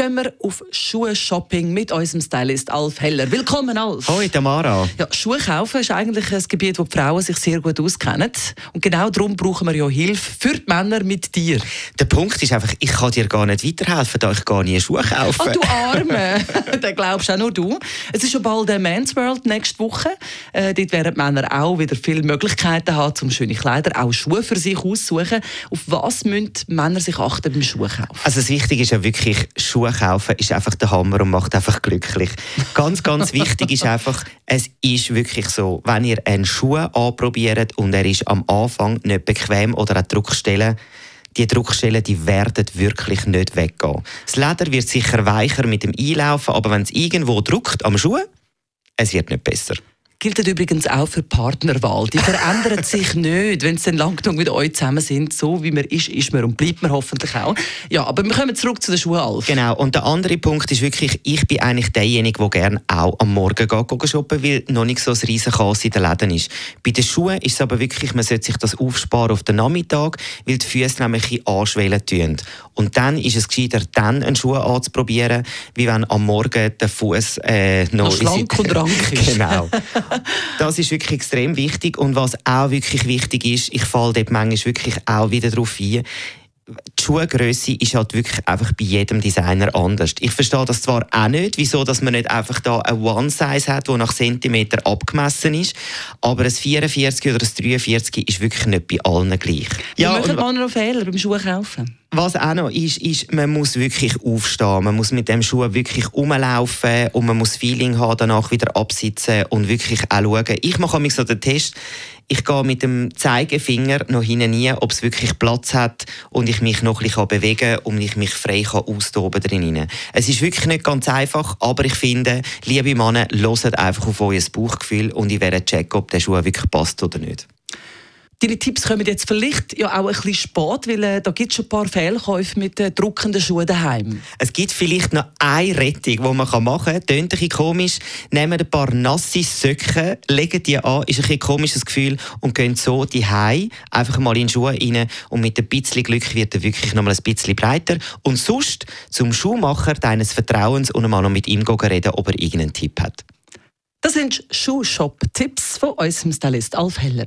Gehen wir auf Schuhe-Shopping mit unserem Stylist Alf Heller. Willkommen, Alf. Hoi, Tamara. Ja, Schuhe kaufen ist eigentlich ein Gebiet, wo die Frauen sich sehr gut auskennen. Und genau darum brauchen wir ja Hilfe für die Männer mit dir. Der Punkt ist einfach, ich kann dir gar nicht weiterhelfen, da ich gar nie Schuhe kaufe. Oh, du Arme! Den glaubst auch nur du. Es ist schon bald der Men's World nächste Woche. Äh, dort werden Männer auch wieder viele Möglichkeiten haben, um schöne Kleider, auch Schuhe für sich aussuchen. Auf was müssen Männer sich achten beim Schuhkaufen? Also das Wichtige ist ja wirklich, Schuhe kaufen ist einfach der Hammer und macht einfach glücklich. Ganz, ganz wichtig ist einfach, es ist wirklich so, wenn ihr einen Schuh anprobiert und er ist am Anfang nicht bequem oder an Druckstellen, die Druckstellen die werden wirklich nicht weggehen. Das Leder wird sicher weicher mit dem Einlaufen, aber wenn es irgendwo druckt am Schuh, es wird nicht besser. Gilt übrigens auch für Partnerwahl. Die verändert sich nicht, wenn sie dann lang genug mit euch zusammen sind. So wie man ist, ist man und bleibt man hoffentlich auch. Ja, aber wir kommen zurück zu den Schuhen, Alf. Genau. Und der andere Punkt ist wirklich, ich bin eigentlich derjenige, der gerne auch am Morgen geht, shoppen, weil noch nicht so ein riesen Chaos in den Läden ist. Bei den Schuhen ist es aber wirklich, man sollte sich das aufsparen auf den Nachmittag, weil die Füße nämlich ein anschwellen tun. Und dann ist es gescheiter, dann einen Schuh anzuprobieren, wie wenn am Morgen der Fuß äh, noch, Noch schlank und rank ist. Genau. Das ist wirklich extrem wichtig. Und was auch wirklich wichtig ist, ich falle dort manchmal wirklich auch wieder darauf ein, Schuhgröße ist halt wirklich einfach bei jedem Designer anders. Ich verstehe das zwar auch nicht, wieso dass man nicht einfach da ein One-Size hat, wo nach Zentimeter abgemessen ist, aber ein 44 oder ein 43 ist wirklich nicht bei allen gleich. Ja, und wir noch Fehler beim Schuhe kaufen? was auch noch ist, ist, man muss wirklich aufstehen. Man muss mit dem Schuh wirklich rumlaufen und man muss Feeling haben, danach wieder absitzen und wirklich auch schauen. Ich mache mich so den Test. Ich gehe mit dem Zeigefinger noch hinten nie, ob es wirklich Platz hat und ich mich noch ein bisschen bewegen kann und ich mich frei kann austoben drinnen. Es ist wirklich nicht ganz einfach, aber ich finde, liebe Männer, hört einfach auf euer Bauchgefühl und ich werde checken, ob der Schuh wirklich passt oder nicht. Deine Tipps kommen jetzt vielleicht ja auch ein bisschen spät, weil äh, da gibt es schon ein paar Fehlkäufe mit äh, druckenden Schuhen daheim. Es gibt vielleicht noch eine Rettung, die man machen kann. Tönt ein bisschen komisch. Nehmt ein paar nasse Söcken, legt die an, ist ein bisschen komisches Gefühl und geht so die einfach mal in die Schuhe rein und mit ein bisschen Glück wird er wirklich noch mal ein bisschen breiter. Und sonst zum Schuhmacher deines Vertrauens und mal noch mit ihm reden, ob er irgendeinen Tipp hat. Das sind Schuhshop-Tipps von unserem Stylist Alf Heller.